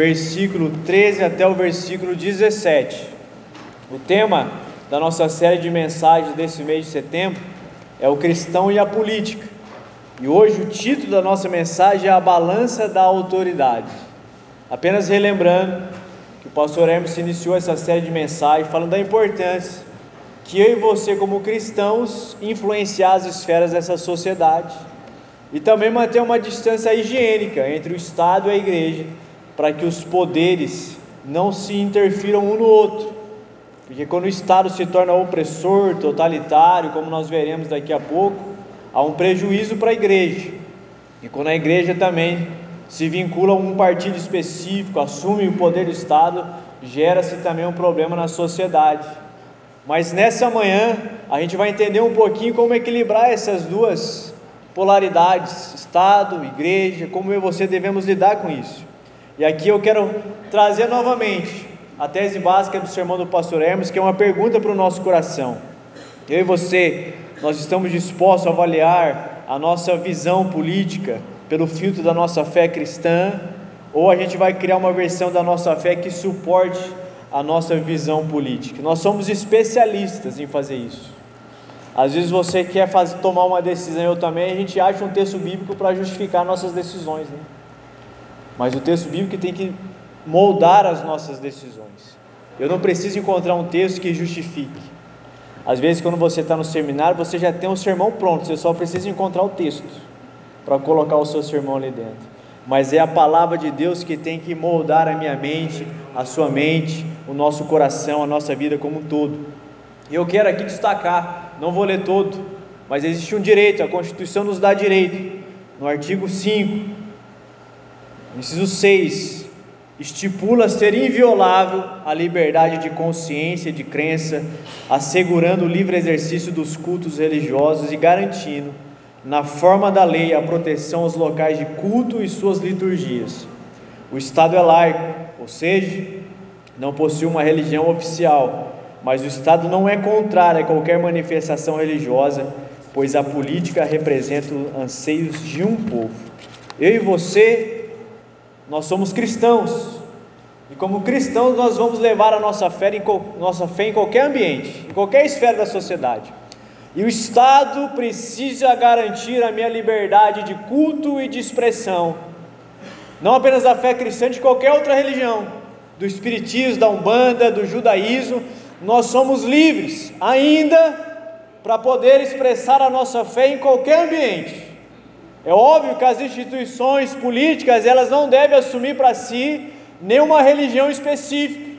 versículo 13 até o versículo 17. O tema da nossa série de mensagens desse mês de setembro é o cristão e a política. E hoje o título da nossa mensagem é a balança da autoridade. Apenas relembrando que o pastor Hermes iniciou essa série de mensagens falando da importância que eu e você, como cristãos, influenciar as esferas dessa sociedade e também manter uma distância higiênica entre o Estado e a igreja, para que os poderes não se interfiram um no outro. Porque quando o Estado se torna opressor, totalitário, como nós veremos daqui a pouco, há um prejuízo para a igreja. E quando a igreja também se vincula a um partido específico, assume o poder do Estado, gera-se também um problema na sociedade. Mas nessa manhã a gente vai entender um pouquinho como equilibrar essas duas polaridades, Estado, igreja, como eu e você devemos lidar com isso. E aqui eu quero trazer novamente a tese básica do sermão do pastor Hermes, que é uma pergunta para o nosso coração. Eu e você, nós estamos dispostos a avaliar a nossa visão política pelo filtro da nossa fé cristã, ou a gente vai criar uma versão da nossa fé que suporte a nossa visão política. Nós somos especialistas em fazer isso. Às vezes você quer fazer, tomar uma decisão, eu também, a gente acha um texto bíblico para justificar nossas decisões, né? Mas o texto bíblico tem que moldar as nossas decisões. Eu não preciso encontrar um texto que justifique. Às vezes, quando você está no seminário, você já tem um sermão pronto, você só precisa encontrar o texto para colocar o seu sermão ali dentro mas é a palavra de Deus que tem que moldar a minha mente, a sua mente, o nosso coração, a nossa vida como um todo. E eu quero aqui destacar, não vou ler todo, mas existe um direito, a Constituição nos dá direito. No artigo 5, inciso 6, estipula ser inviolável a liberdade de consciência e de crença, assegurando o livre exercício dos cultos religiosos e garantindo na forma da lei, a proteção aos locais de culto e suas liturgias. O Estado é laico, ou seja, não possui uma religião oficial, mas o Estado não é contrário a qualquer manifestação religiosa, pois a política representa os anseios de um povo. Eu e você, nós somos cristãos, e como cristãos nós vamos levar a nossa fé em, nossa fé em qualquer ambiente, em qualquer esfera da sociedade. E o Estado precisa garantir a minha liberdade de culto e de expressão, não apenas da fé cristã, de qualquer outra religião, do Espiritismo, da Umbanda, do Judaísmo, nós somos livres ainda para poder expressar a nossa fé em qualquer ambiente. É óbvio que as instituições políticas elas não devem assumir para si nenhuma religião específica.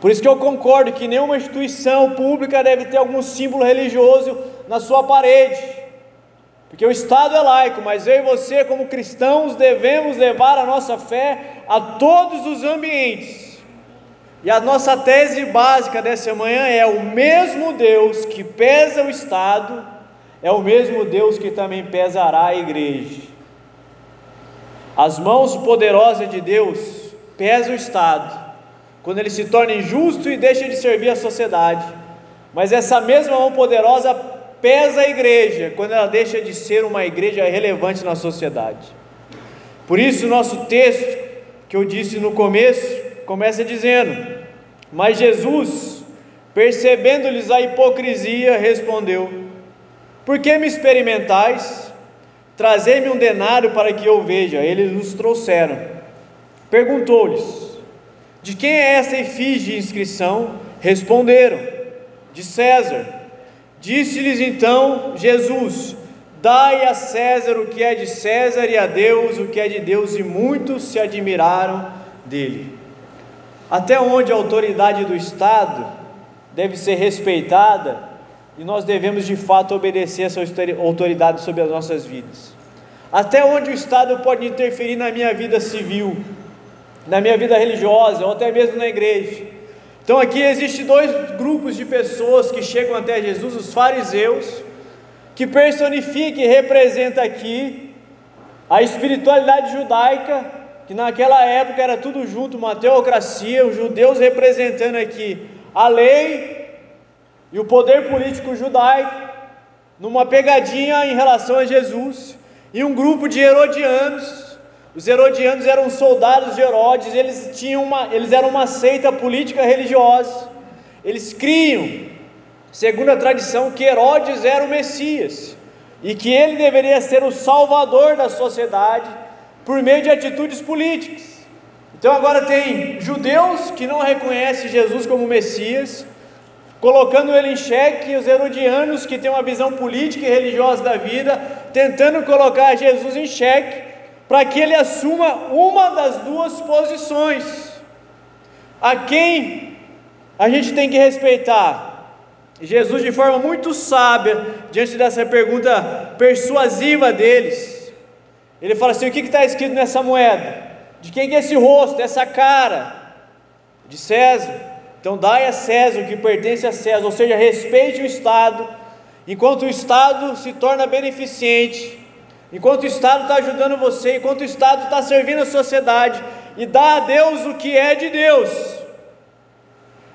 Por isso que eu concordo que nenhuma instituição pública deve ter algum símbolo religioso na sua parede. Porque o Estado é laico, mas eu e você, como cristãos, devemos levar a nossa fé a todos os ambientes. E a nossa tese básica dessa manhã é: o mesmo Deus que pesa o Estado, é o mesmo Deus que também pesará a igreja. As mãos poderosas de Deus pesam o Estado, quando ele se torna injusto e deixa de servir a sociedade. Mas essa mesma mão poderosa pesa a igreja quando ela deixa de ser uma igreja relevante na sociedade. Por isso, nosso texto, que eu disse no começo, começa dizendo: Mas Jesus, percebendo-lhes a hipocrisia, respondeu: Por que me experimentais? Trazei-me um denário para que eu veja. Eles nos trouxeram. Perguntou-lhes: de quem é essa efígie de inscrição? Responderam: De César. Disse-lhes então Jesus: Dai a César o que é de César e a Deus o que é de Deus, e muitos se admiraram dele. Até onde a autoridade do Estado deve ser respeitada e nós devemos de fato obedecer essa autoridade sobre as nossas vidas. Até onde o Estado pode interferir na minha vida civil, na minha vida religiosa ou até mesmo na igreja. Então aqui existe dois grupos de pessoas que chegam até Jesus, os fariseus, que personifica e representa aqui a espiritualidade judaica, que naquela época era tudo junto, uma teocracia, os judeus representando aqui a lei e o poder político judaico, numa pegadinha em relação a Jesus, e um grupo de herodianos Os herodianos eram soldados de Herodes, eles, tinham uma, eles eram uma seita política religiosa. Eles criam, segundo a tradição, que Herodes era o Messias e que ele deveria ser o salvador da sociedade por meio de atitudes políticas. Então agora tem judeus que não reconhecem Jesus como Messias, colocando ele em xeque, os herodianos que têm uma visão política e religiosa da vida, tentando colocar Jesus em xeque, para que ele assuma uma das duas posições. A quem a gente tem que respeitar? Jesus, de forma muito sábia, diante dessa pergunta persuasiva deles, ele fala assim: o que está escrito nessa moeda? De quem é esse rosto, essa cara? De César. Então dai a César o que pertence a César, ou seja, respeite o Estado, enquanto o Estado se torna beneficente, enquanto o Estado está ajudando você, enquanto o Estado está servindo a sociedade, e dá a Deus o que é de Deus.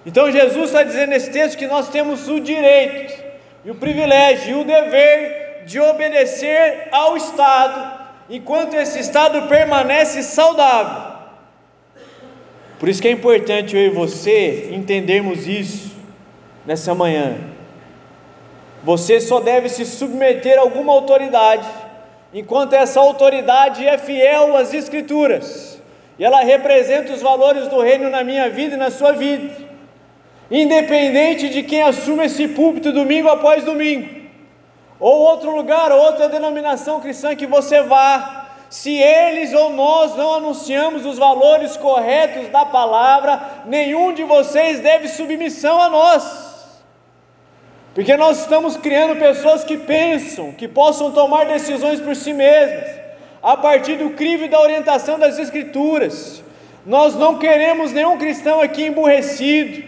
Então Jesus está dizendo nesse texto que nós temos o direito, e o privilégio, e o dever de obedecer ao Estado, enquanto esse Estado permanece saudável. Por isso que é importante eu e você entendermos isso nessa manhã. Você só deve se submeter a alguma autoridade, enquanto essa autoridade é fiel às Escrituras, e ela representa os valores do reino na minha vida e na sua vida, independente de quem assume esse púlpito domingo após domingo, ou outro lugar, ou outra denominação cristã que você vá, se eles ou nós não anunciamos os valores corretos da palavra, nenhum de vocês deve submissão a nós. Porque nós estamos criando pessoas que pensam, que possam tomar decisões por si mesmas, a partir do crivo e da orientação das Escrituras. Nós não queremos nenhum cristão aqui emburrecido,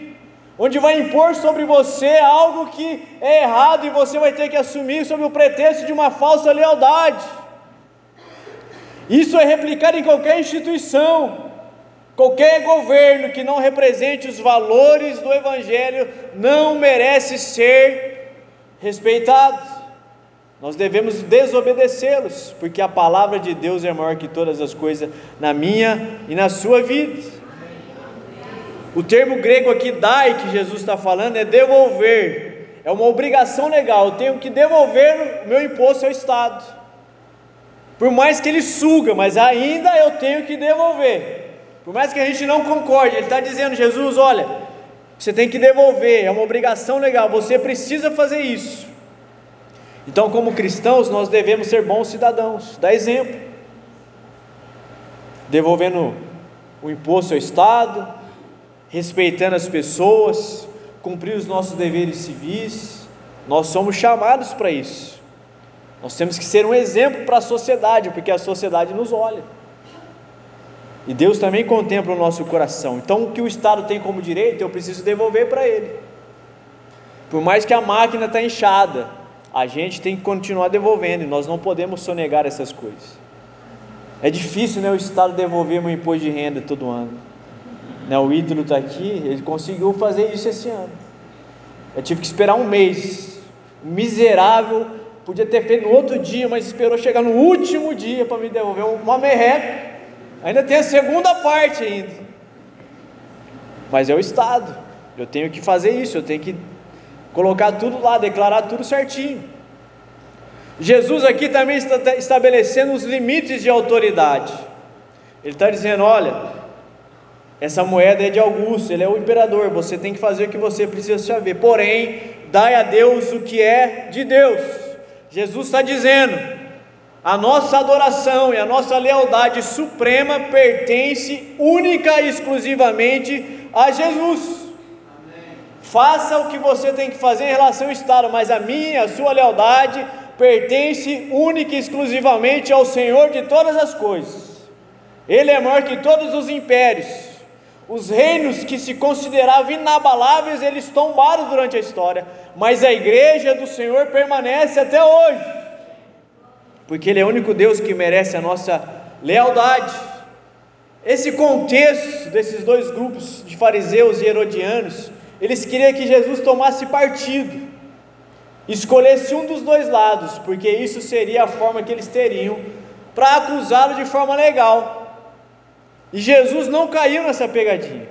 onde vai impor sobre você algo que é errado e você vai ter que assumir sob o pretexto de uma falsa lealdade. Isso é replicado em qualquer instituição. Qualquer governo que não represente os valores do Evangelho não merece ser respeitado. Nós devemos desobedecê-los, porque a palavra de Deus é maior que todas as coisas na minha e na sua vida. O termo grego aqui, dai, que Jesus está falando, é devolver, é uma obrigação legal. Eu tenho que devolver o meu imposto ao Estado. Por mais que ele suga, mas ainda eu tenho que devolver. Por mais que a gente não concorde, ele está dizendo, Jesus, olha, você tem que devolver, é uma obrigação legal, você precisa fazer isso. Então, como cristãos, nós devemos ser bons cidadãos, dar exemplo, devolvendo o imposto ao Estado, respeitando as pessoas, cumprir os nossos deveres civis, nós somos chamados para isso. Nós temos que ser um exemplo para a sociedade, porque a sociedade nos olha. E Deus também contempla o nosso coração. Então, o que o Estado tem como direito, eu preciso devolver para ele. Por mais que a máquina está inchada, a gente tem que continuar devolvendo, e nós não podemos sonegar essas coisas. É difícil né, o Estado devolver meu imposto de renda todo ano. Né, o ídolo está aqui, ele conseguiu fazer isso esse ano. Eu tive que esperar um mês. Miserável Podia ter feito no outro dia, mas esperou chegar no último dia para me devolver uma merreca. Ainda tem a segunda parte ainda. Mas é o Estado. Eu tenho que fazer isso, eu tenho que colocar tudo lá, declarar tudo certinho. Jesus aqui também está estabelecendo os limites de autoridade. Ele está dizendo: olha, essa moeda é de Augusto, ele é o imperador, você tem que fazer o que você precisa saber. Porém, dai a Deus o que é de Deus. Jesus está dizendo: a nossa adoração e a nossa lealdade suprema pertence única e exclusivamente a Jesus. Faça o que você tem que fazer em relação ao Estado, mas a minha, a sua lealdade pertence única e exclusivamente ao Senhor de todas as coisas. Ele é maior que todos os impérios. Os reinos que se consideravam inabaláveis, eles tombaram durante a história, mas a igreja do Senhor permanece até hoje, porque Ele é o único Deus que merece a nossa lealdade. Esse contexto desses dois grupos de fariseus e herodianos, eles queriam que Jesus tomasse partido, escolhesse um dos dois lados, porque isso seria a forma que eles teriam para acusá-lo de forma legal. E Jesus não caiu nessa pegadinha.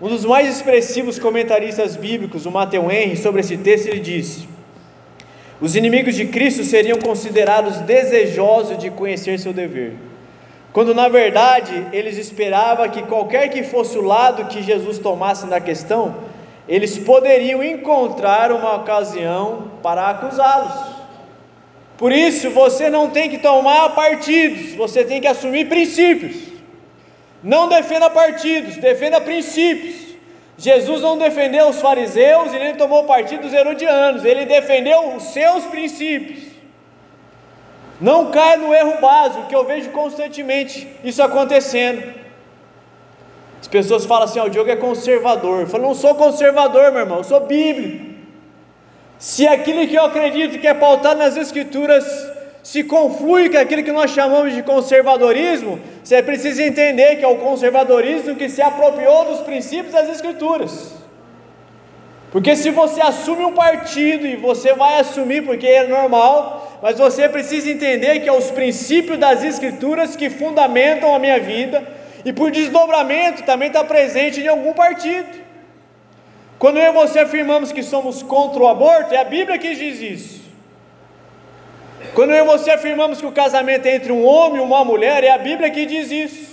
Um dos mais expressivos comentaristas bíblicos, o Matthew Henry, sobre esse texto, ele disse: Os inimigos de Cristo seriam considerados desejosos de conhecer seu dever, quando na verdade eles esperavam que qualquer que fosse o lado que Jesus tomasse na questão, eles poderiam encontrar uma ocasião para acusá-los. Por isso, você não tem que tomar partidos, você tem que assumir princípios. Não defenda partidos, defenda princípios. Jesus não defendeu os fariseus e nem tomou partido dos herodianos, ele defendeu os seus princípios. Não caia no erro básico, que eu vejo constantemente isso acontecendo. As pessoas falam assim: oh, o Diogo é conservador. Eu falo, não sou conservador, meu irmão, eu sou bíblico. Se aquilo que eu acredito que é pautado nas Escrituras se conflui com aquilo que nós chamamos de conservadorismo, você precisa entender que é o conservadorismo que se apropriou dos princípios das Escrituras. Porque se você assume um partido e você vai assumir porque é normal, mas você precisa entender que é os princípios das Escrituras que fundamentam a minha vida e por desdobramento também está presente em algum partido. Quando eu e você afirmamos que somos contra o aborto, é a Bíblia que diz isso. Quando eu e você afirmamos que o casamento é entre um homem e uma mulher, é a Bíblia que diz isso.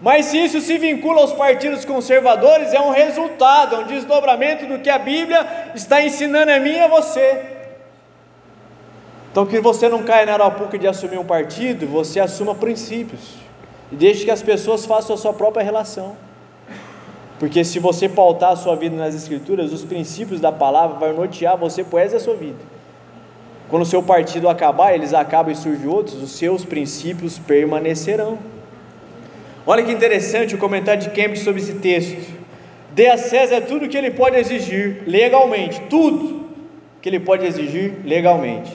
Mas se isso se vincula aos partidos conservadores, é um resultado, é um desdobramento do que a Bíblia está ensinando a mim e a você. Então, que você não caia na arapuca de assumir um partido, você assuma princípios. E deixe que as pessoas façam a sua própria relação. Porque se você pautar a sua vida nas Escrituras, os princípios da palavra vão nortear você por essa sua vida. Quando o seu partido acabar, eles acabam e surgem outros, os seus princípios permanecerão. Olha que interessante o comentário de Cambridge sobre esse texto. Dê a César tudo que ele pode exigir legalmente, tudo que ele pode exigir legalmente.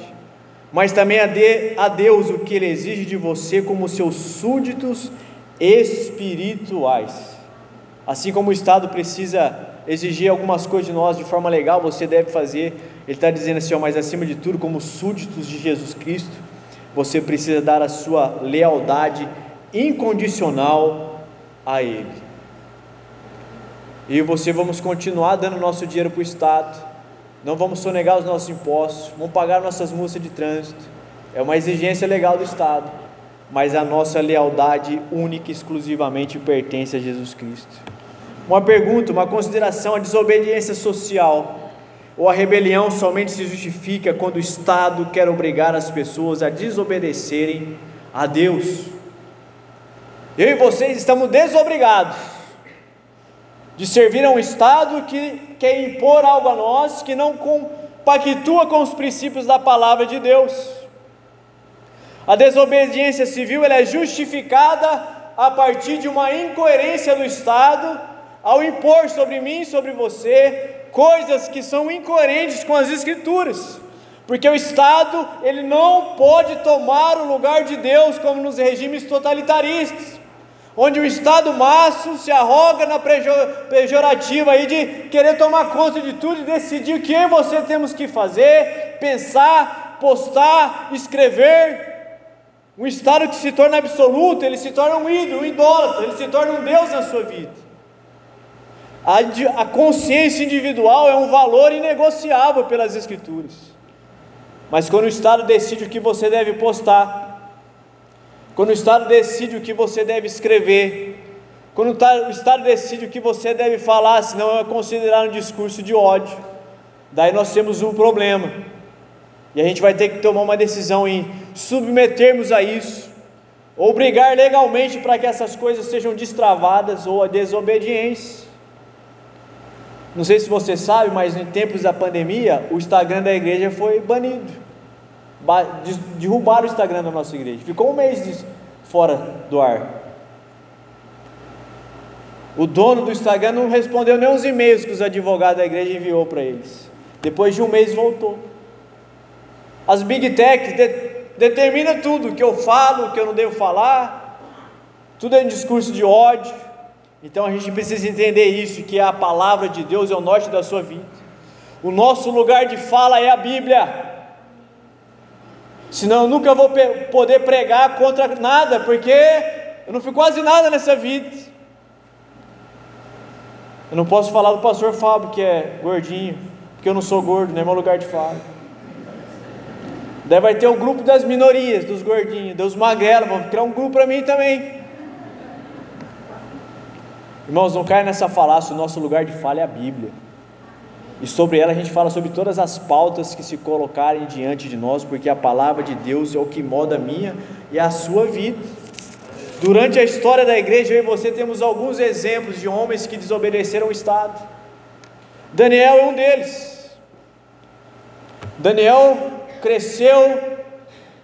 Mas também dê a Deus o que ele exige de você como seus súditos espirituais. Assim como o Estado precisa exigir algumas coisas de nós de forma legal, você deve fazer. Ele está dizendo assim, ó, mas acima de tudo, como súditos de Jesus Cristo, você precisa dar a sua lealdade incondicional a Ele. E você vamos continuar dando nosso dinheiro para o Estado, não vamos sonegar os nossos impostos, vamos pagar nossas multas de trânsito, é uma exigência legal do Estado, mas a nossa lealdade única e exclusivamente pertence a Jesus Cristo. Uma pergunta, uma consideração: a desobediência social ou a rebelião somente se justifica quando o Estado quer obrigar as pessoas a desobedecerem a Deus. Eu e vocês estamos desobrigados de servir a um Estado que quer impor algo a nós que não compactua com os princípios da palavra de Deus. A desobediência civil ela é justificada a partir de uma incoerência do Estado ao impor sobre mim sobre você coisas que são incoerentes com as escrituras. Porque o Estado, ele não pode tomar o lugar de Deus como nos regimes totalitaristas, onde o Estado maço se arroga na pejorativa aí de querer tomar conta de tudo e decidir o que você temos que fazer, pensar, postar, escrever. Um Estado que se torna absoluto, ele se torna um ídolo, um idólatra, ele se torna um Deus na sua vida. A, a consciência individual é um valor inegociável pelas Escrituras. Mas quando o Estado decide o que você deve postar, quando o Estado decide o que você deve escrever, quando o Estado decide o que você deve falar, senão é considerado um discurso de ódio, daí nós temos um problema. E a gente vai ter que tomar uma decisão em submetermos a isso, ou brigar legalmente para que essas coisas sejam destravadas, ou a desobediência. Não sei se você sabe, mas em tempos da pandemia, o Instagram da igreja foi banido. Derrubaram o Instagram da nossa igreja. Ficou um mês fora do ar. O dono do Instagram não respondeu nem os e-mails que os advogados da igreja enviou para eles. Depois de um mês voltou. As Big Tech de, determina tudo, o que eu falo, o que eu não devo falar. Tudo é um discurso de ódio. Então a gente precisa entender isso, que a palavra de Deus é o norte da sua vida. O nosso lugar de fala é a Bíblia. Senão eu nunca vou poder pregar contra nada, porque eu não fui quase nada nessa vida. Eu não posso falar do pastor Fábio, que é gordinho, porque eu não sou gordo, nem é meu lugar de fala. Daí vai ter o um grupo das minorias, dos gordinhos, dos magrelos, vão criar um grupo para mim também. Irmãos, não caia nessa falácia, o nosso lugar de fala é a Bíblia. E sobre ela a gente fala sobre todas as pautas que se colocarem diante de nós, porque a palavra de Deus é o que moda a minha e a sua vida. Durante a história da igreja, eu e você temos alguns exemplos de homens que desobedeceram o Estado. Daniel é um deles. Daniel cresceu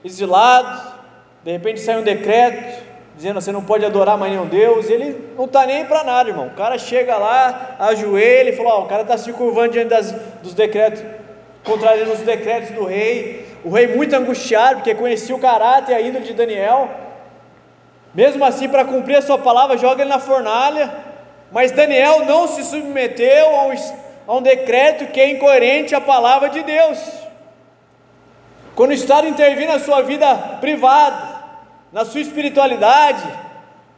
exilado, de repente saiu um decreto dizendo você não pode adorar mais nenhum Deus, ele não está nem para nada, irmão. O cara chega lá, ajoelha e fala: ó, o cara está se curvando diante das, dos decretos, contrariando os decretos do rei. O rei muito angustiado, porque conhecia o caráter e a índole de Daniel. Mesmo assim, para cumprir a sua palavra, joga ele na fornalha. Mas Daniel não se submeteu a um, a um decreto que é incoerente à palavra de Deus. Quando o Estado intervir na sua vida privada, na sua espiritualidade,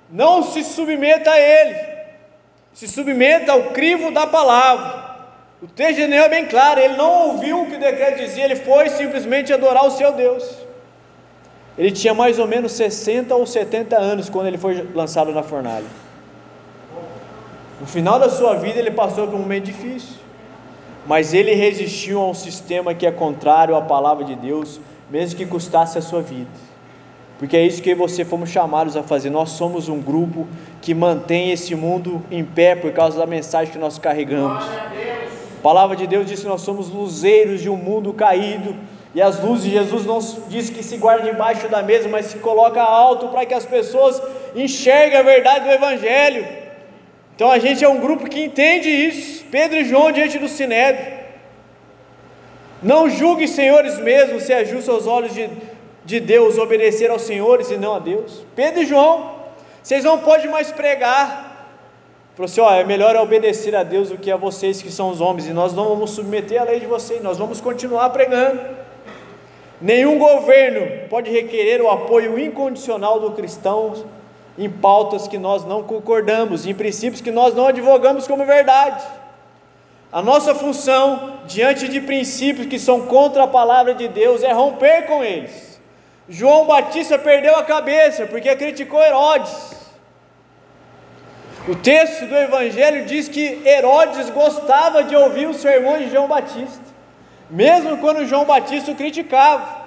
não se submeta a ele, se submeta ao crivo da palavra. O texto de é bem claro, ele não ouviu o que o decreto dizia, ele foi simplesmente adorar o seu Deus. Ele tinha mais ou menos 60 ou 70 anos quando ele foi lançado na fornalha. No final da sua vida ele passou por um momento difícil, mas ele resistiu a um sistema que é contrário à palavra de Deus, mesmo que custasse a sua vida porque é isso que você fomos chamados a fazer. Nós somos um grupo que mantém esse mundo em pé por causa da mensagem que nós carregamos. A palavra de Deus diz que nós somos luzeiros de um mundo caído. E as luzes de Jesus não diz que se guarda debaixo da mesa, mas se coloca alto para que as pessoas enxerguem a verdade do Evangelho. Então a gente é um grupo que entende isso. Pedro e João diante do Sinédrio. Não julgue, senhores, mesmo se é justo aos olhos de, de Deus obedecer aos senhores e não a Deus. Pedro e João, vocês não podem mais pregar. Falou assim: ó, é melhor obedecer a Deus do que a vocês que são os homens, e nós não vamos submeter a lei de vocês, nós vamos continuar pregando. Nenhum governo pode requerer o apoio incondicional do cristão em pautas que nós não concordamos, em princípios que nós não advogamos como verdade. A nossa função, diante de princípios que são contra a palavra de Deus, é romper com eles João Batista perdeu a cabeça porque criticou Herodes. O texto do Evangelho diz que Herodes gostava de ouvir os sermões de João Batista, mesmo quando João Batista o criticava.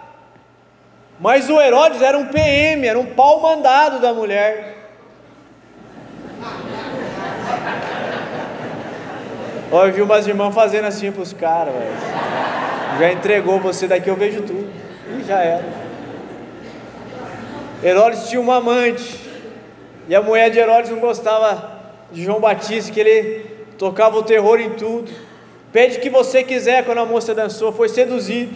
Mas o Herodes era um PM, era um pau mandado da mulher. Olha, eu vi umas irmãs fazendo assim para os caras, já entregou você daqui, eu vejo tudo. E já era. Herodes tinha uma amante, e a mulher de Herodes não gostava de João Batista, que ele tocava o terror em tudo. Pede o que você quiser quando a moça dançou, foi seduzido.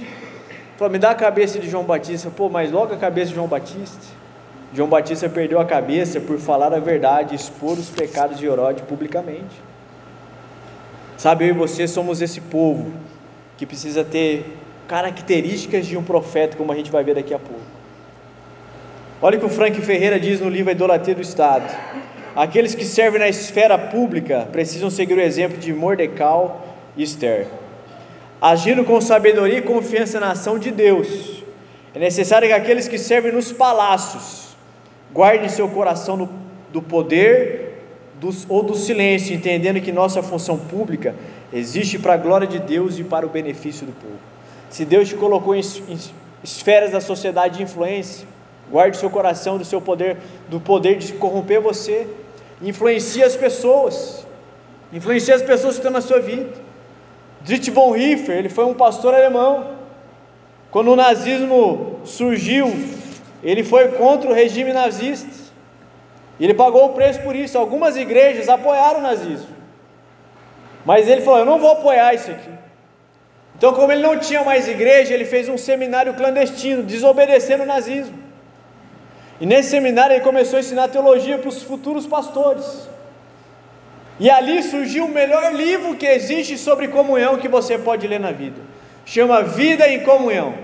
Falou, me dá a cabeça de João Batista. Pô, mas logo a cabeça de João Batista. João Batista perdeu a cabeça por falar a verdade, expor os pecados de Herodes publicamente. Sabe, eu e você somos esse povo que precisa ter características de um profeta, como a gente vai ver daqui a pouco. Olha o que o Frank Ferreira diz no livro A Idolatria do Estado. Aqueles que servem na esfera pública precisam seguir o exemplo de Mordecai e Esther. Agindo com sabedoria e confiança na ação de Deus. É necessário que aqueles que servem nos palácios guardem seu coração no, do poder dos, ou do silêncio, entendendo que nossa função pública existe para a glória de Deus e para o benefício do povo. Se Deus te colocou em, em esferas da sociedade de influência, Guarde seu coração do seu poder, do poder de corromper você. Influencie as pessoas. Influencie as pessoas que estão na sua vida. Dietrich Bonhoeffer, ele foi um pastor alemão. Quando o nazismo surgiu, ele foi contra o regime nazista. Ele pagou o preço por isso. Algumas igrejas apoiaram o nazismo. Mas ele falou: Eu não vou apoiar isso aqui. Então, como ele não tinha mais igreja, ele fez um seminário clandestino, desobedecendo o nazismo. E nesse seminário ele começou a ensinar teologia para os futuros pastores. E ali surgiu o melhor livro que existe sobre comunhão que você pode ler na vida. Chama Vida em Comunhão.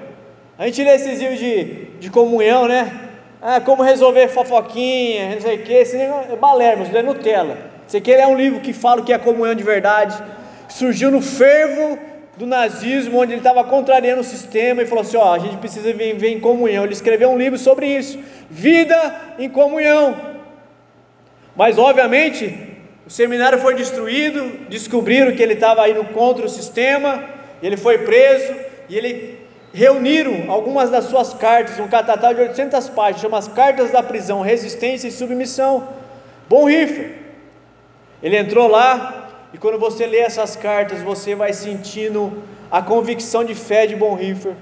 A gente lê esses livros de, de comunhão, né? Ah, como resolver fofoquinha, não sei o que, esse negócio é balermo, isso é Nutella. Esse aqui é um livro que fala o que é comunhão de verdade. Surgiu no fervo do nazismo, onde ele estava contrariando o sistema e falou assim: ó, a gente precisa viver em comunhão. Ele escreveu um livro sobre isso, Vida em Comunhão. Mas obviamente o seminário foi destruído, descobriram que ele estava indo contra o sistema, ele foi preso e ele reuniram algumas das suas cartas, um catatal de 800 páginas, chama as Cartas da Prisão, Resistência e Submissão. Bonhoeffer. Ele entrou lá e quando você lê essas cartas, você vai sentindo a convicção de fé de Bonhoeffer.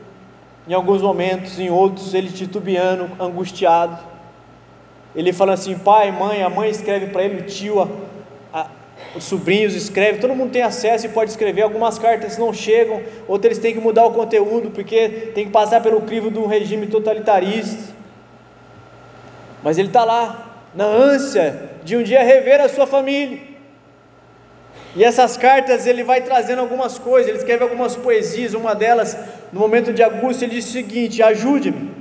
Em alguns momentos, em outros, ele titubeando, angustiado. Ele fala assim: pai, mãe, a mãe escreve para ele, o tio, a, os sobrinhos escrevem, todo mundo tem acesso e pode escrever. Algumas cartas não chegam, outras eles têm que mudar o conteúdo porque tem que passar pelo crivo de um regime totalitarista. Mas ele está lá, na ânsia de um dia rever a sua família. E essas cartas ele vai trazendo algumas coisas, ele escreve algumas poesias, uma delas, no momento de angústia, ele diz o seguinte: ajude-me,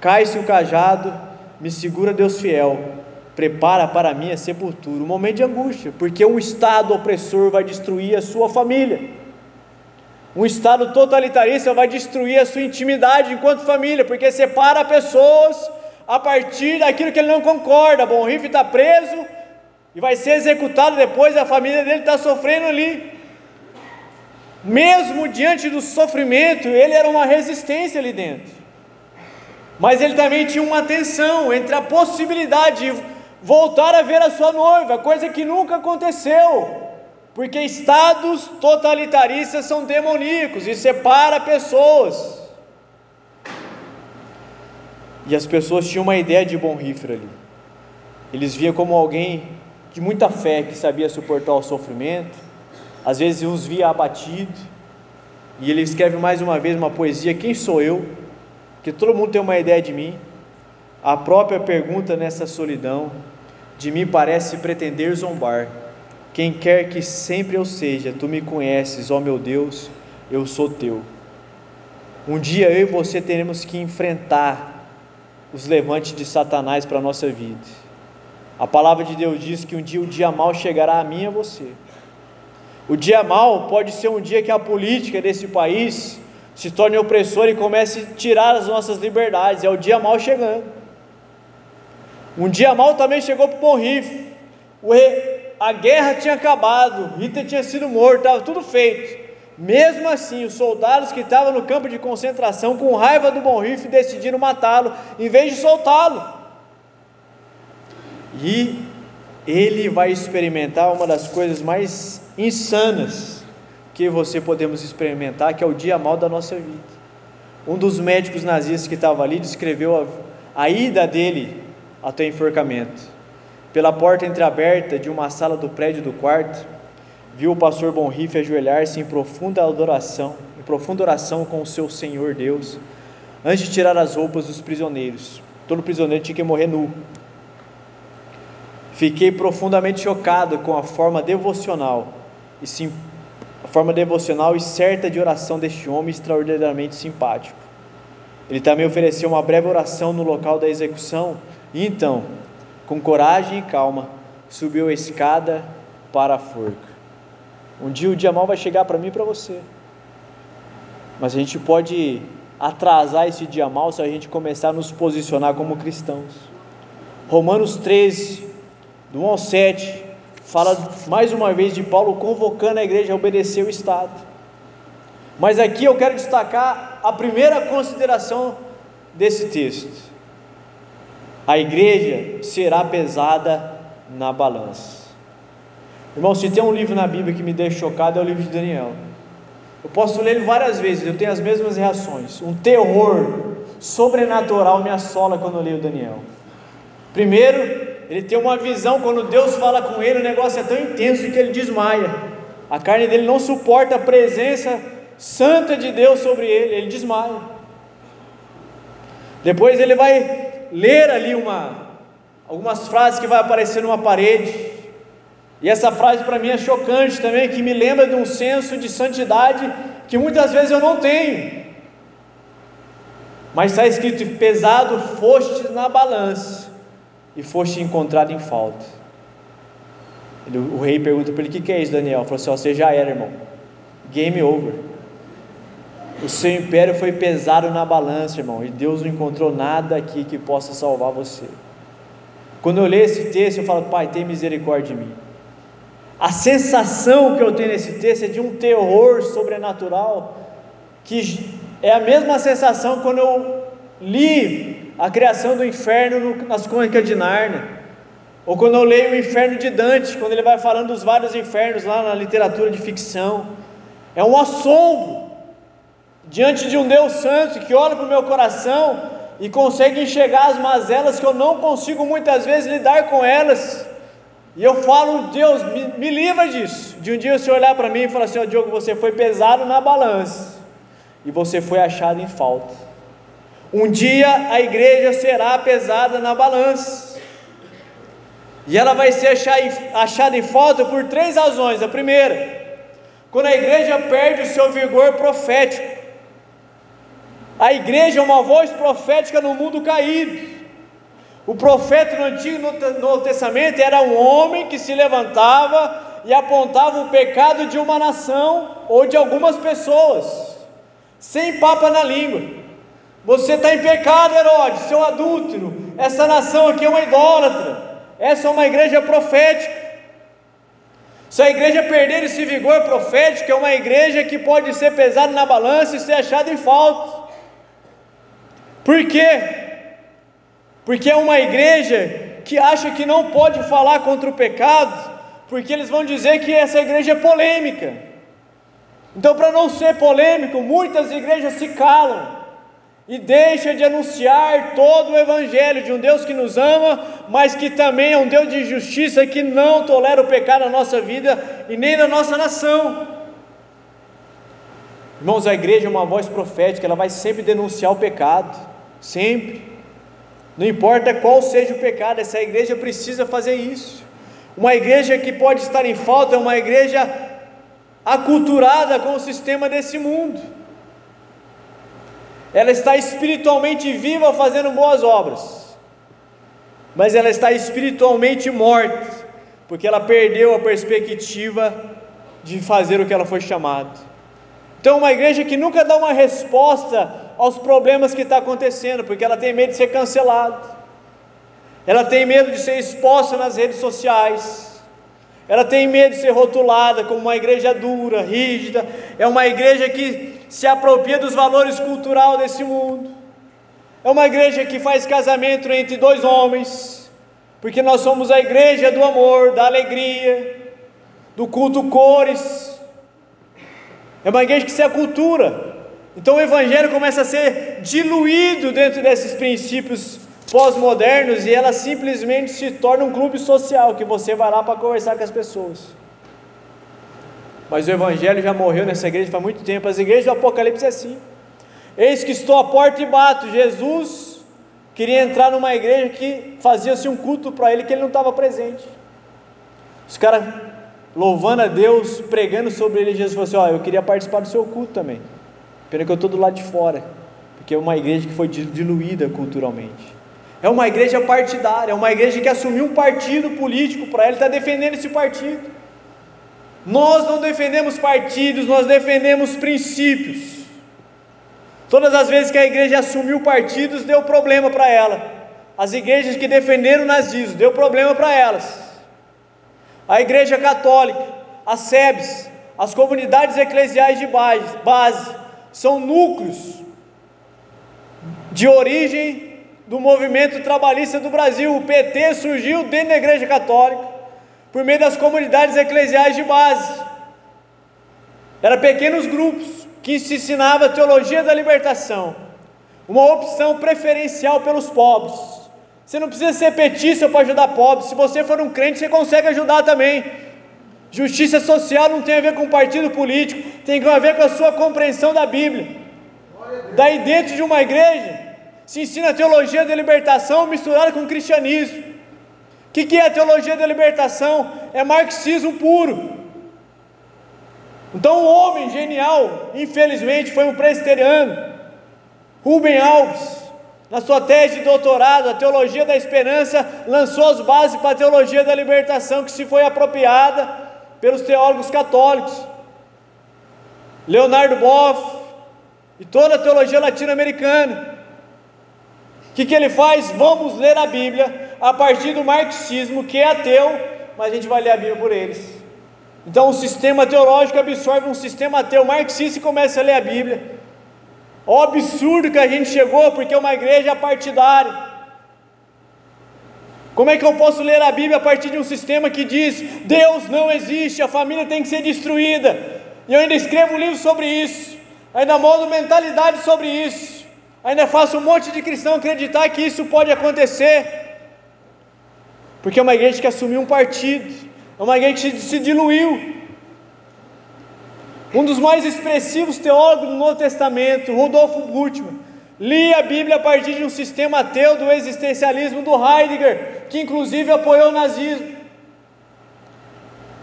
cai-se o cajado, me segura Deus fiel. Prepara para mim a sepultura, um momento de angústia, porque um Estado opressor vai destruir a sua família, um Estado totalitarista vai destruir a sua intimidade enquanto família, porque separa pessoas a partir daquilo que ele não concorda. Bom, o Riff está preso e vai ser executado depois, a família dele está sofrendo ali. Mesmo diante do sofrimento, ele era uma resistência ali dentro. Mas ele também tinha uma tensão entre a possibilidade de voltar a ver a sua noiva, coisa que nunca aconteceu, porque estados totalitaristas são demoníacos e separa pessoas. E as pessoas tinham uma ideia de Bonhoeffer ali. Eles via como alguém de muita fé que sabia suportar o sofrimento, às vezes os via abatido. E ele escreve mais uma vez uma poesia: Quem sou eu? Que todo mundo tem uma ideia de mim. A própria pergunta nessa solidão de mim parece pretender zombar. Quem quer que sempre eu seja, tu me conheces, ó meu Deus, eu sou teu. Um dia eu e você teremos que enfrentar os levantes de Satanás para a nossa vida. A palavra de Deus diz que um dia o dia mal chegará a mim e a você. O dia mal pode ser um dia que a política desse país se torne opressora e comece a tirar as nossas liberdades. É o dia mal chegando. Um dia mal também chegou para o Bonrife. A guerra tinha acabado, Hitler tinha sido morto, estava tudo feito. Mesmo assim, os soldados que estavam no campo de concentração, com raiva do Bonrife, decidiram matá-lo, em vez de soltá-lo. E ele vai experimentar uma das coisas mais insanas que você podemos experimentar, que é o dia mal da nossa vida. Um dos médicos nazistas que estava ali descreveu a, a ida dele até o enforcamento. Pela porta entreaberta de uma sala do prédio do quarto, viu o pastor Bonrife ajoelhar-se em profunda adoração, em profunda oração com o seu Senhor Deus, antes de tirar as roupas dos prisioneiros. Todo prisioneiro tinha que morrer nu. Fiquei profundamente chocado com a forma devocional e sim, a forma devocional e certa de oração deste homem extraordinariamente simpático. Ele também ofereceu uma breve oração no local da execução e então, com coragem e calma, subiu a escada para a forca. Um dia o dia mal vai chegar para mim e para você. Mas a gente pode atrasar esse dia mal se a gente começar a nos posicionar como cristãos. Romanos 13, do 1 ao 7, fala mais uma vez de Paulo convocando a igreja a obedecer o Estado. Mas aqui eu quero destacar a primeira consideração desse texto a igreja será pesada na balança. Irmão, se tem um livro na Bíblia que me deixa chocado, é o livro de Daniel. Eu posso ler ele várias vezes, eu tenho as mesmas reações. Um terror sobrenatural me assola quando eu leio Daniel. Primeiro, ele tem uma visão, quando Deus fala com ele, o negócio é tão intenso que ele desmaia. A carne dele não suporta a presença santa de Deus sobre ele, ele desmaia. Depois ele vai ler ali uma, algumas frases que vai aparecer numa parede. E essa frase para mim é chocante também, que me lembra de um senso de santidade que muitas vezes eu não tenho. Mas está escrito: pesado foste na balança e foste encontrado em falta. Ele, o rei pergunta para ele: o que, que é isso, Daniel? Ele falou assim: ó, você já era, irmão. Game over. O seu império foi pesado na balança, irmão, e Deus não encontrou nada aqui que possa salvar você. Quando eu leio esse texto, eu falo, Pai, tem misericórdia de mim. A sensação que eu tenho nesse texto é de um terror sobrenatural, que é a mesma sensação quando eu li a criação do inferno nas crônicas de Nárnia, ou quando eu leio o inferno de Dante, quando ele vai falando dos vários infernos lá na literatura de ficção. É um assombro diante de um Deus Santo que olha para o meu coração e consegue enxergar as mazelas que eu não consigo muitas vezes lidar com elas. E eu falo, Deus, me, me livra disso. De um dia você olhar para mim e falar assim: Ó oh, Diogo, você foi pesado na balança e você foi achado em falta. Um dia a igreja será pesada na balança. E ela vai ser achada em falta por três razões. A primeira, quando a igreja perde o seu vigor profético. A igreja é uma voz profética no mundo caído. O profeta no Antigo no Novo Testamento era um homem que se levantava e apontava o pecado de uma nação ou de algumas pessoas, sem papa na língua. Você está em pecado, Herodes, seu adúltero. Essa nação aqui é uma idólatra. Essa é uma igreja profética. Se a igreja perder esse vigor profético, é uma igreja que pode ser pesada na balança e ser achada em falta. Por quê? Porque é uma igreja que acha que não pode falar contra o pecado, porque eles vão dizer que essa igreja é polêmica. Então, para não ser polêmico, muitas igrejas se calam e deixam de anunciar todo o evangelho de um Deus que nos ama, mas que também é um Deus de justiça que não tolera o pecado na nossa vida e nem na nossa nação. Irmãos, a igreja é uma voz profética, ela vai sempre denunciar o pecado sempre. Não importa qual seja o pecado, essa igreja precisa fazer isso. Uma igreja que pode estar em falta é uma igreja aculturada com o sistema desse mundo. Ela está espiritualmente viva fazendo boas obras, mas ela está espiritualmente morta, porque ela perdeu a perspectiva de fazer o que ela foi chamada. Então, uma igreja que nunca dá uma resposta aos problemas que está acontecendo, porque ela tem medo de ser cancelada, ela tem medo de ser exposta nas redes sociais, ela tem medo de ser rotulada como uma igreja dura, rígida, é uma igreja que se apropria dos valores culturais desse mundo, é uma igreja que faz casamento entre dois homens, porque nós somos a igreja do amor, da alegria, do culto cores, é uma igreja que se acultura, então o evangelho começa a ser diluído dentro desses princípios pós-modernos e ela simplesmente se torna um clube social que você vai lá para conversar com as pessoas. Mas o evangelho já morreu nessa igreja faz muito tempo. As igrejas do Apocalipse é assim. Eis que estou à porta e bato. Jesus queria entrar numa igreja que fazia-se um culto para ele que ele não estava presente. Os caras louvando a Deus, pregando sobre ele, Jesus falou assim: Ó, eu queria participar do seu culto também. Pena que eu estou do lado de fora, porque é uma igreja que foi diluída culturalmente. É uma igreja partidária, é uma igreja que assumiu um partido político para ela, está defendendo esse partido. Nós não defendemos partidos, nós defendemos princípios. Todas as vezes que a igreja assumiu partidos, deu problema para ela. As igrejas que defenderam o nazismo, deu problema para elas. A igreja católica, as SEBs, as comunidades eclesiais de base, base são núcleos de origem do movimento trabalhista do Brasil. O PT surgiu dentro da Igreja Católica por meio das comunidades eclesiais de base. Eram pequenos grupos que se ensinava a teologia da libertação, uma opção preferencial pelos pobres. Você não precisa ser petista para ajudar pobres. Se você for um crente, você consegue ajudar também. Justiça social não tem a ver com partido político, tem a ver com a sua compreensão da Bíblia. Daí dentro de uma igreja se ensina a teologia da libertação misturada com o cristianismo. O que, que é a teologia da libertação? É marxismo puro. Então o homem genial, infelizmente, foi um presbiteriano. Rubem Alves, na sua tese de doutorado, a teologia da esperança, lançou as bases para a teologia da libertação, que se foi apropriada pelos teólogos católicos. Leonardo Boff e toda a teologia latino-americana. O que, que ele faz? Vamos ler a Bíblia a partir do marxismo, que é ateu, mas a gente vai ler a Bíblia por eles. Então, o sistema teológico absorve um sistema ateu marxista e começa a ler a Bíblia. O absurdo que a gente chegou, porque é uma igreja partidária. Como é que eu posso ler a Bíblia a partir de um sistema que diz Deus não existe, a família tem que ser destruída? E eu ainda escrevo um livro sobre isso, ainda moldo mentalidade sobre isso, ainda faço um monte de cristão acreditar que isso pode acontecer, porque é uma igreja que assumiu um partido, é uma igreja que se diluiu, um dos mais expressivos teólogos do Novo Testamento, Rudolfo Bultmann, lia a Bíblia a partir de um sistema ateu do existencialismo do Heidegger, que inclusive apoiou o nazismo.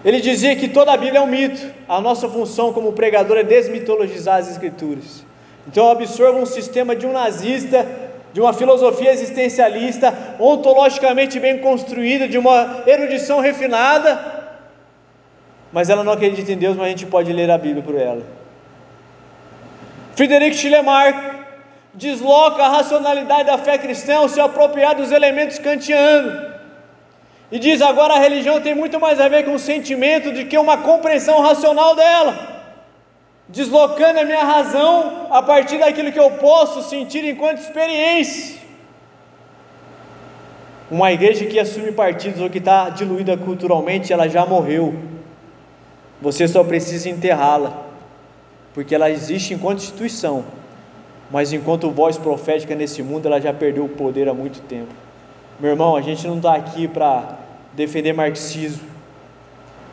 Ele dizia que toda a Bíblia é um mito, a nossa função como pregador é desmitologizar as Escrituras. Então eu absorvo um sistema de um nazista, de uma filosofia existencialista, ontologicamente bem construída, de uma erudição refinada, mas ela não acredita em Deus, mas a gente pode ler a Bíblia por ela. Friedrich Schleiermacher desloca a racionalidade da fé cristã ao se apropriar dos elementos kantianos. E diz agora a religião tem muito mais a ver com o sentimento do que uma compreensão racional dela. Deslocando a minha razão a partir daquilo que eu posso sentir enquanto experiência. Uma igreja que assume partidos ou que está diluída culturalmente, ela já morreu. Você só precisa enterrá-la, porque ela existe enquanto instituição, mas enquanto voz profética nesse mundo, ela já perdeu o poder há muito tempo. Meu irmão, a gente não está aqui para defender marxismo,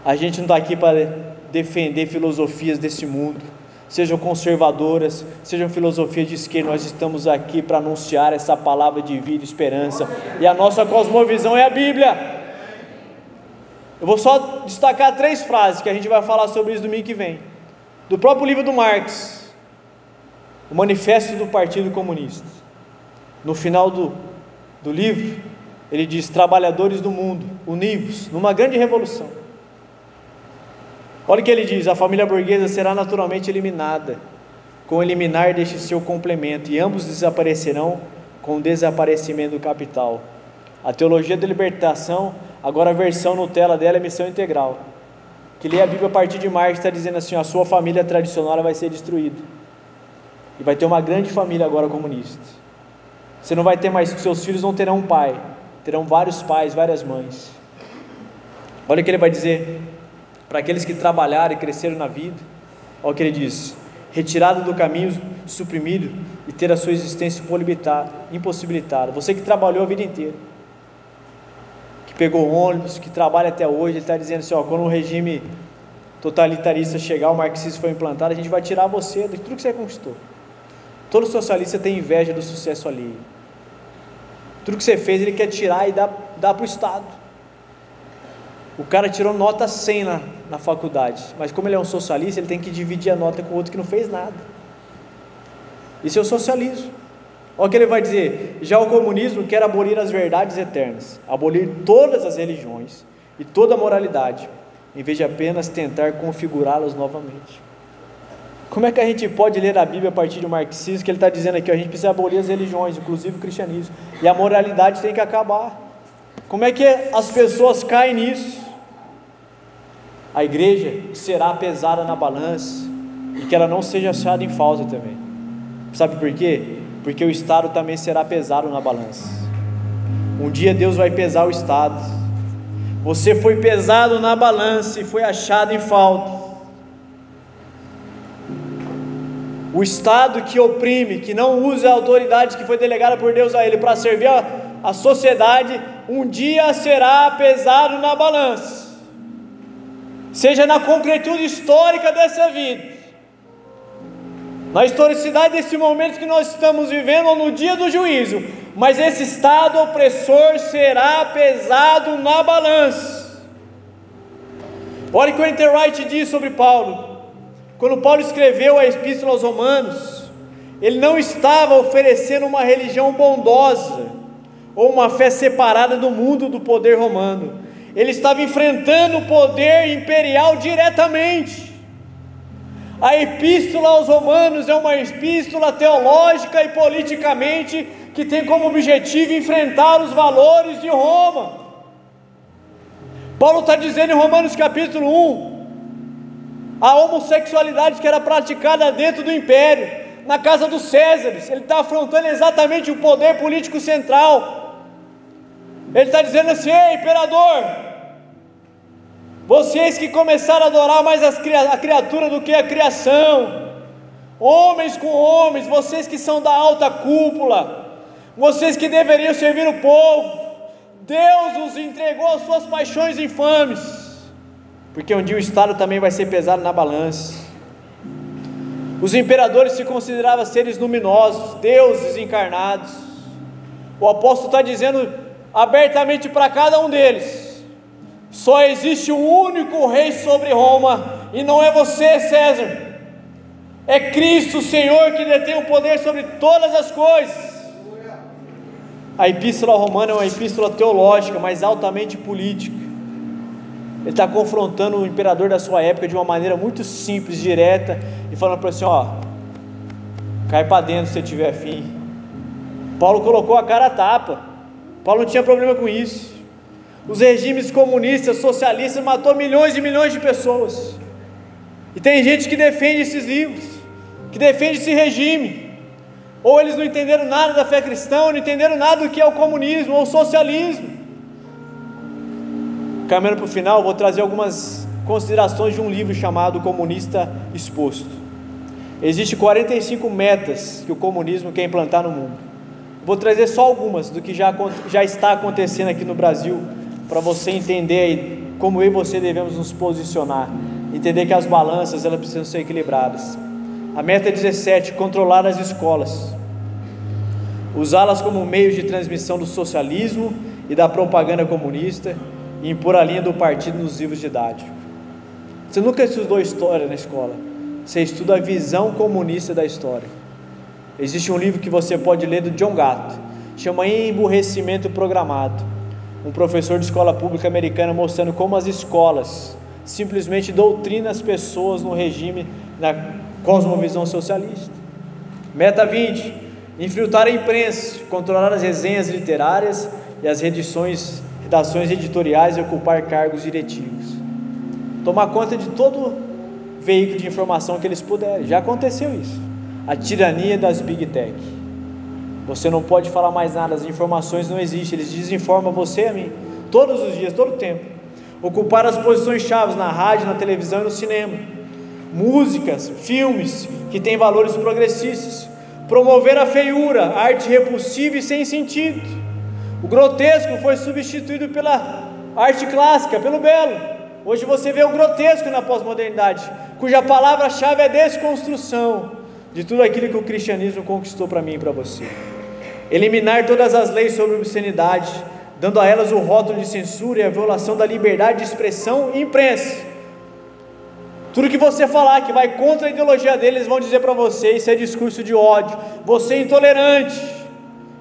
a gente não está aqui para defender filosofias desse mundo, sejam conservadoras, sejam filosofias de esquerda, nós estamos aqui para anunciar essa palavra de vida e esperança, e a nossa cosmovisão é a Bíblia. Eu vou só destacar três frases que a gente vai falar sobre isso domingo que vem. Do próprio livro do Marx, o Manifesto do Partido Comunista. No final do, do livro, ele diz: Trabalhadores do mundo, univos numa grande revolução. Olha o que ele diz: a família burguesa será naturalmente eliminada, com eliminar deste seu complemento, e ambos desaparecerão com o desaparecimento do capital. A teologia da libertação Agora a versão Nutella dela é missão integral. Que lê a Bíblia a partir de Marx está dizendo assim: a sua família tradicional vai ser destruída. E vai ter uma grande família agora comunista. Você não vai ter mais, seus filhos não terão um pai, terão vários pais, várias mães. Olha o que ele vai dizer para aqueles que trabalharam e cresceram na vida. Olha o que ele diz: retirado do caminho, suprimido e ter a sua existência impossibilitada. Você que trabalhou a vida inteira pegou ônibus, que trabalha até hoje, ele está dizendo assim: ó, quando o regime totalitarista chegar, o marxismo foi implantado, a gente vai tirar você de tudo que você conquistou. Todo socialista tem inveja do sucesso alheio. Tudo que você fez, ele quer tirar e dar para o Estado. O cara tirou nota 100 na, na faculdade, mas como ele é um socialista, ele tem que dividir a nota com outro que não fez nada. Isso é o socialismo. Olha o que ele vai dizer: já o comunismo quer abolir as verdades eternas, abolir todas as religiões e toda a moralidade, em vez de apenas tentar configurá-las novamente. Como é que a gente pode ler a Bíblia a partir do marxismo, que ele está dizendo aqui, a gente precisa abolir as religiões, inclusive o cristianismo, e a moralidade tem que acabar. Como é que as pessoas caem nisso? A igreja será pesada na balança e que ela não seja achada em falta também. Sabe por quê? porque o Estado também será pesado na balança. Um dia Deus vai pesar o Estado. Você foi pesado na balança e foi achado em falta. O Estado que oprime, que não usa a autoridade que foi delegada por Deus a ele para servir a, a sociedade, um dia será pesado na balança. Seja na concretude histórica dessa vida, na historicidade desse momento que nós estamos vivendo, ou no dia do juízo, mas esse estado opressor será pesado na balança. Olha o que o Enter Wright diz sobre Paulo. Quando Paulo escreveu a Epístola aos Romanos, ele não estava oferecendo uma religião bondosa ou uma fé separada do mundo do poder romano. Ele estava enfrentando o poder imperial diretamente. A epístola aos Romanos é uma epístola teológica e politicamente que tem como objetivo enfrentar os valores de Roma. Paulo está dizendo em Romanos capítulo 1: a homossexualidade que era praticada dentro do império, na casa dos Césares, ele está afrontando exatamente o poder político central. Ele está dizendo assim: Ei, imperador, vocês que começaram a adorar mais a criatura do que a criação, homens com homens, vocês que são da alta cúpula, vocês que deveriam servir o povo, Deus os entregou às suas paixões infames, porque um dia o Estado também vai ser pesado na balança. Os imperadores se consideravam seres luminosos, deuses encarnados. O apóstolo está dizendo abertamente para cada um deles: só existe um único rei sobre Roma, e não é você, César. É Cristo, Senhor, que detém o poder sobre todas as coisas. A epístola romana é uma epístola teológica, mas altamente política. Ele está confrontando o imperador da sua época de uma maneira muito simples, direta, e falando para ele assim: ó, cai para dentro se tiver fim. Paulo colocou a cara a tapa. Paulo não tinha problema com isso. Os regimes comunistas, socialistas, matou milhões e milhões de pessoas. E tem gente que defende esses livros, que defende esse regime. Ou eles não entenderam nada da fé cristã, ou não entenderam nada do que é o comunismo ou o socialismo. Caminhando para o final, vou trazer algumas considerações de um livro chamado Comunista Exposto. Existem 45 metas que o comunismo quer implantar no mundo. Vou trazer só algumas do que já, já está acontecendo aqui no Brasil, para você entender como eu e você devemos nos posicionar. Entender que as balanças elas precisam ser equilibradas. A meta 17: controlar as escolas, usá-las como meio de transmissão do socialismo e da propaganda comunista e impor a linha do partido nos livros didáticos. Você nunca estudou história na escola, você estuda a visão comunista da história. Existe um livro que você pode ler do John Gatto, chama Emburrecimento Programado. Um professor de escola pública americana mostrando como as escolas simplesmente doutrinam as pessoas no regime da cosmovisão socialista. Meta 20: infiltrar a imprensa, controlar as resenhas literárias e as redições, redações editoriais e ocupar cargos diretivos. Tomar conta de todo veículo de informação que eles puderem. Já aconteceu isso. A tirania das big tech. Você não pode falar mais nada, as informações não existem, eles desinformam você e a mim, todos os dias, todo o tempo. Ocupar as posições chaves na rádio, na televisão e no cinema músicas, filmes que têm valores progressistas, promover a feiura, arte repulsiva e sem sentido. O grotesco foi substituído pela arte clássica, pelo belo. Hoje você vê o grotesco na pós-modernidade, cuja palavra-chave é desconstrução de tudo aquilo que o cristianismo conquistou para mim e para você. Eliminar todas as leis sobre obscenidade, dando a elas o rótulo de censura e a violação da liberdade de expressão e imprensa tudo que você falar que vai contra a ideologia deles, vão dizer para você: isso é discurso de ódio, você é intolerante.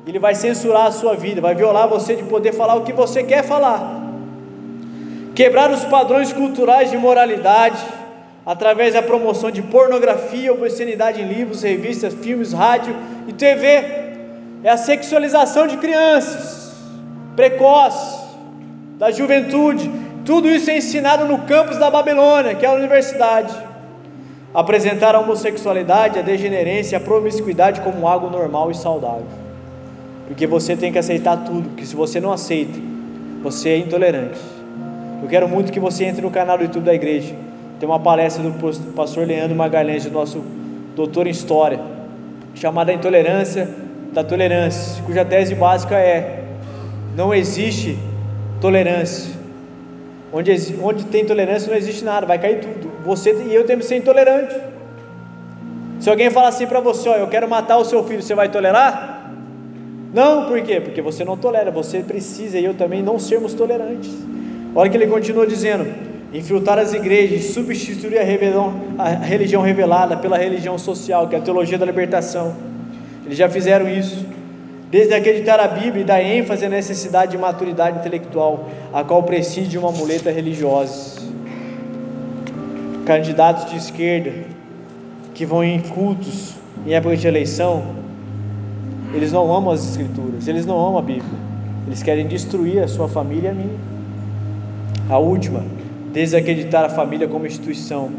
Ele vai censurar a sua vida, vai violar você de poder falar o que você quer falar. Quebrar os padrões culturais de moralidade, através da promoção de pornografia, obscenidade em livros, revistas, filmes, rádio e TV. É a sexualização de crianças, precoce, da juventude, tudo isso é ensinado no campus da Babilônia, que é a universidade. Apresentar a homossexualidade, a degenerência, a promiscuidade como algo normal e saudável. Porque você tem que aceitar tudo, porque se você não aceita, você é intolerante. Eu quero muito que você entre no canal do YouTube da igreja. Tem uma palestra do pastor Leandro Magalhães, nosso doutor em história, chamada Intolerância da Tolerância, cuja tese básica é: não existe tolerância, Onde, onde tem intolerância não existe nada, vai cair tudo. Você e eu temos que ser intolerante. Se alguém falar assim para você, ó, eu quero matar o seu filho, você vai tolerar? Não, por quê? Porque você não tolera, você precisa e eu também não sermos tolerantes. Olha que ele continua dizendo: infiltrar as igrejas, substituir a, a religião revelada pela religião social, que é a teologia da libertação Eles já fizeram isso. Desde acreditar a Bíblia e dar ênfase à necessidade de maturidade intelectual, a qual precisa de uma muleta religiosa. Candidatos de esquerda que vão em cultos em época de eleição, eles não amam as Escrituras, eles não amam a Bíblia, eles querem destruir a sua família e a minha. A última, desacreditar a família como instituição,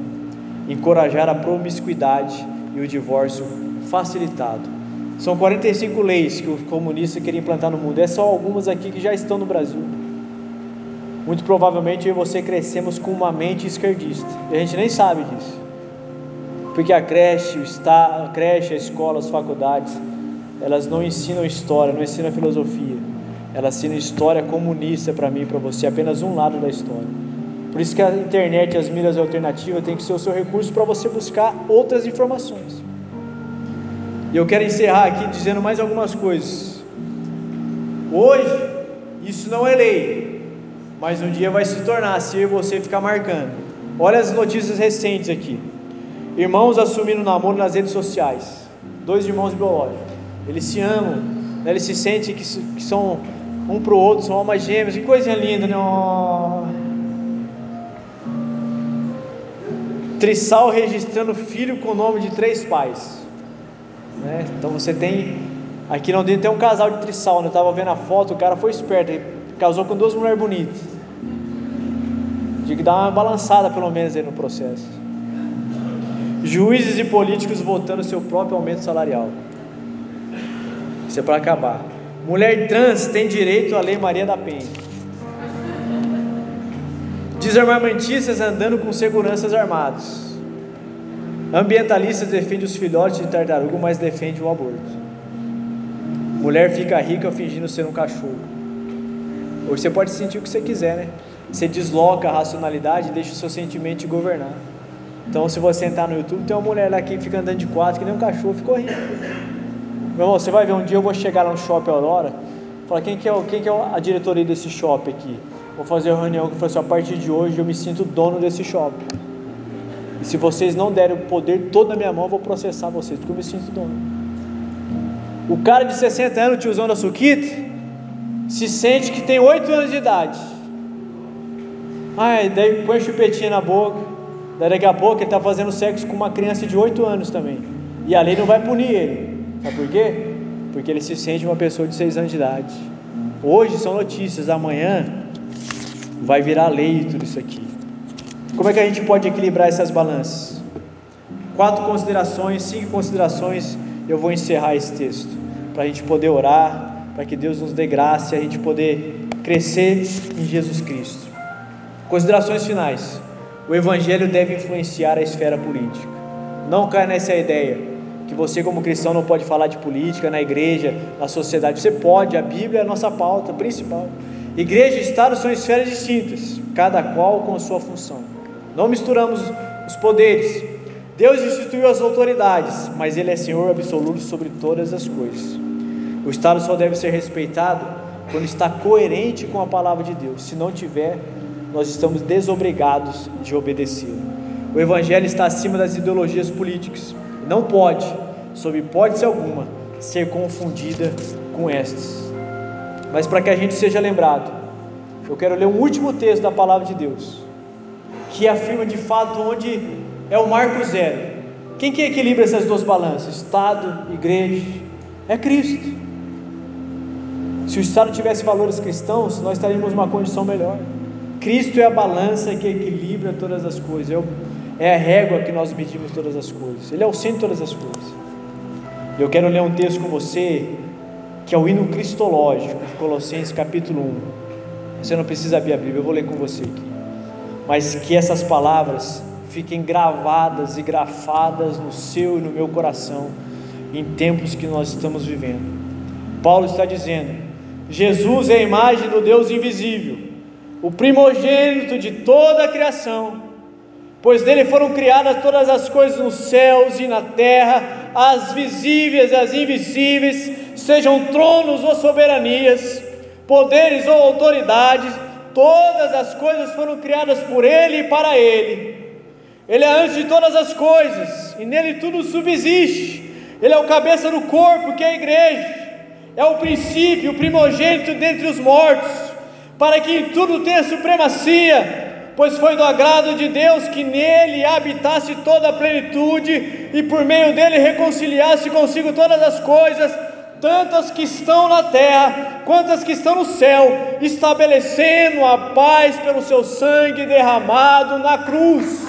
encorajar a promiscuidade e o divórcio facilitado. São 45 leis que o comunista queria implantar no mundo. É só algumas aqui que já estão no Brasil. Muito provavelmente eu e você crescemos com uma mente esquerdista. E a gente nem sabe disso. Porque a creche, está, a creche, a escola, as faculdades, elas não ensinam história, não ensinam filosofia. Elas ensinam história comunista para mim para você, apenas um lado da história. Por isso que a internet e as mídias alternativas têm que ser o seu recurso para você buscar outras informações. E eu quero encerrar aqui dizendo mais algumas coisas. Hoje, isso não é lei, mas um dia vai se tornar se você ficar marcando. Olha as notícias recentes aqui. Irmãos assumindo namoro nas redes sociais. Dois irmãos biológicos. Eles se amam, né? eles se sentem que, que são um para o outro, são almas gêmeas. Que coisa linda, né? Oh. Trissal registrando filho com o nome de três pais. Né? Então você tem. Aqui não tem, um casal de trissal, né? Eu estava vendo a foto, o cara foi esperto, ele casou com duas mulheres bonitas. Tinha que dar uma balançada pelo menos aí no processo. Juízes e políticos votando seu próprio aumento salarial. Isso é para acabar. Mulher trans tem direito à Lei Maria da Penha. Desarmamentistas andando com seguranças armados. Ambientalistas defendem os filhotes de tartaruga, mas defendem o aborto. Mulher fica rica fingindo ser um cachorro. Você pode sentir o que você quiser, né? Você desloca a racionalidade e deixa o seu sentimento te governar. Então, se você entrar no YouTube, tem uma mulher lá que fica andando de quatro, que nem um cachorro, ficou rico. Meu irmão, você vai ver um dia eu vou chegar lá no shopping Aurora, falar quem que é, quem que é a diretoria desse shopping aqui? Vou fazer uma reunião que eu assim, a partir de hoje eu me sinto dono desse shopping. E se vocês não derem o poder todo na minha mão, eu vou processar vocês, porque eu me sinto dono. O cara de 60 anos, tiozão da Suquita, se sente que tem 8 anos de idade. Ai, daí põe chupetinha na boca. Daí daqui a pouco ele está fazendo sexo com uma criança de 8 anos também. E a lei não vai punir ele. Sabe por quê? Porque ele se sente uma pessoa de 6 anos de idade. Hoje são notícias, amanhã vai virar lei tudo isso aqui. Como é que a gente pode equilibrar essas balanças? Quatro considerações, cinco considerações, eu vou encerrar esse texto, para a gente poder orar, para que Deus nos dê graça e a gente poder crescer em Jesus Cristo. Considerações finais. O Evangelho deve influenciar a esfera política. Não caia nessa ideia que você, como cristão, não pode falar de política na igreja, na sociedade. Você pode, a Bíblia é a nossa pauta principal. Igreja e Estado são esferas distintas, cada qual com a sua função. Não misturamos os poderes. Deus instituiu as autoridades, mas Ele é Senhor absoluto sobre todas as coisas. O Estado só deve ser respeitado quando está coerente com a palavra de Deus. Se não tiver, nós estamos desobrigados de obedecer. O Evangelho está acima das ideologias políticas. Não pode, sob hipótese alguma, ser confundida com estas. Mas para que a gente seja lembrado, eu quero ler um último texto da palavra de Deus que afirma de fato onde é o marco zero. Quem que equilibra essas duas balanças? Estado, igreja, é Cristo. Se o Estado tivesse valores cristãos, nós estaríamos numa condição melhor. Cristo é a balança que equilibra todas as coisas, é, é a régua que nós medimos todas as coisas, Ele é o centro de todas as coisas. Eu quero ler um texto com você, que é o hino cristológico, de Colossenses capítulo 1. Você não precisa abrir a Bíblia, eu vou ler com você aqui mas que essas palavras fiquem gravadas e grafadas no seu e no meu coração em tempos que nós estamos vivendo. Paulo está dizendo: Jesus é a imagem do Deus invisível, o primogênito de toda a criação, pois dele foram criadas todas as coisas nos céus e na terra, as visíveis e as invisíveis, sejam tronos ou soberanias, poderes ou autoridades Todas as coisas foram criadas por Ele e para Ele. Ele é antes de todas as coisas, e nele tudo subsiste. Ele é o cabeça do corpo, que é a igreja, é o princípio, o primogênito dentre os mortos, para que em tudo tenha supremacia, pois foi do agrado de Deus que nele habitasse toda a plenitude e por meio dele reconciliasse consigo todas as coisas, tanto as que estão na terra quanto as que estão no céu, estabelecendo a paz pelo seu sangue derramado na cruz.